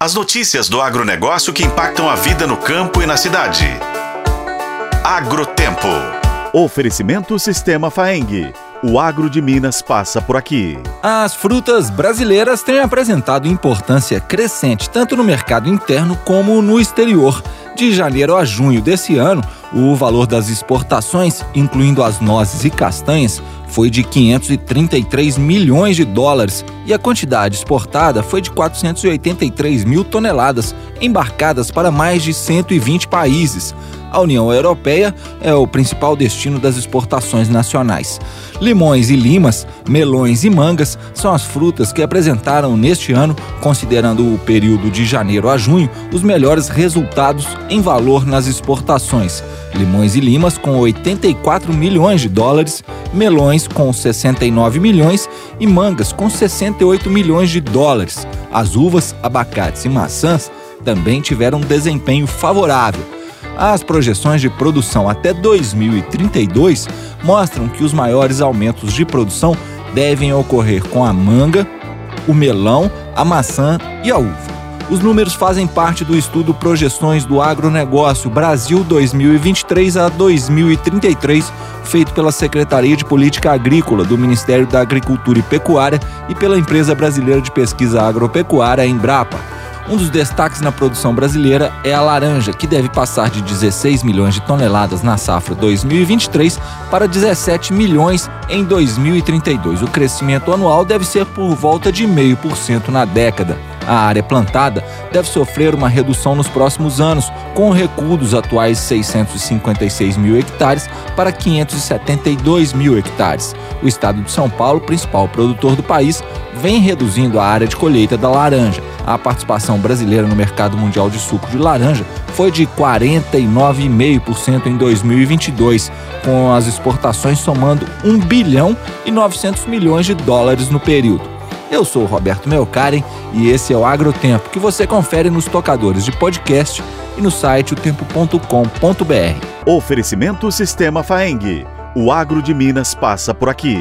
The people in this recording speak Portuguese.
As notícias do agronegócio que impactam a vida no campo e na cidade. Agrotempo. Oferecimento Sistema Faeng. O agro de Minas passa por aqui. As frutas brasileiras têm apresentado importância crescente tanto no mercado interno como no exterior. De janeiro a junho desse ano, o valor das exportações, incluindo as nozes e castanhas, foi de 533 milhões de dólares e a quantidade exportada foi de 483 mil toneladas, embarcadas para mais de 120 países. A União Europeia é o principal destino das exportações nacionais. Limões e limas, melões e mangas são as frutas que apresentaram neste ano, considerando o período de janeiro a junho, os melhores resultados em valor nas exportações. Limões e limas com 84 milhões de dólares, melões com 69 milhões e mangas com 68 milhões de dólares. As uvas, abacates e maçãs também tiveram um desempenho favorável as projeções de produção até 2032 mostram que os maiores aumentos de produção devem ocorrer com a manga, o melão, a maçã e a uva. Os números fazem parte do estudo Projeções do Agronegócio Brasil 2023 a 2033, feito pela Secretaria de Política Agrícola do Ministério da Agricultura e Pecuária e pela Empresa Brasileira de Pesquisa Agropecuária, Embrapa. Um dos destaques na produção brasileira é a laranja, que deve passar de 16 milhões de toneladas na safra 2023 para 17 milhões em 2032. O crescimento anual deve ser por volta de 0,5% na década. A área plantada deve sofrer uma redução nos próximos anos, com o recuo dos atuais 656 mil hectares para 572 mil hectares. O estado de São Paulo, principal produtor do país, vem reduzindo a área de colheita da laranja a participação brasileira no mercado mundial de suco de laranja foi de 49,5% em 2022, com as exportações somando 1 bilhão e 900 milhões de dólares no período. Eu sou o Roberto Melkaren e esse é o Agrotempo, que você confere nos tocadores de podcast e no site otempo.com.br. Oferecimento Sistema Faeng. O agro de Minas passa por aqui.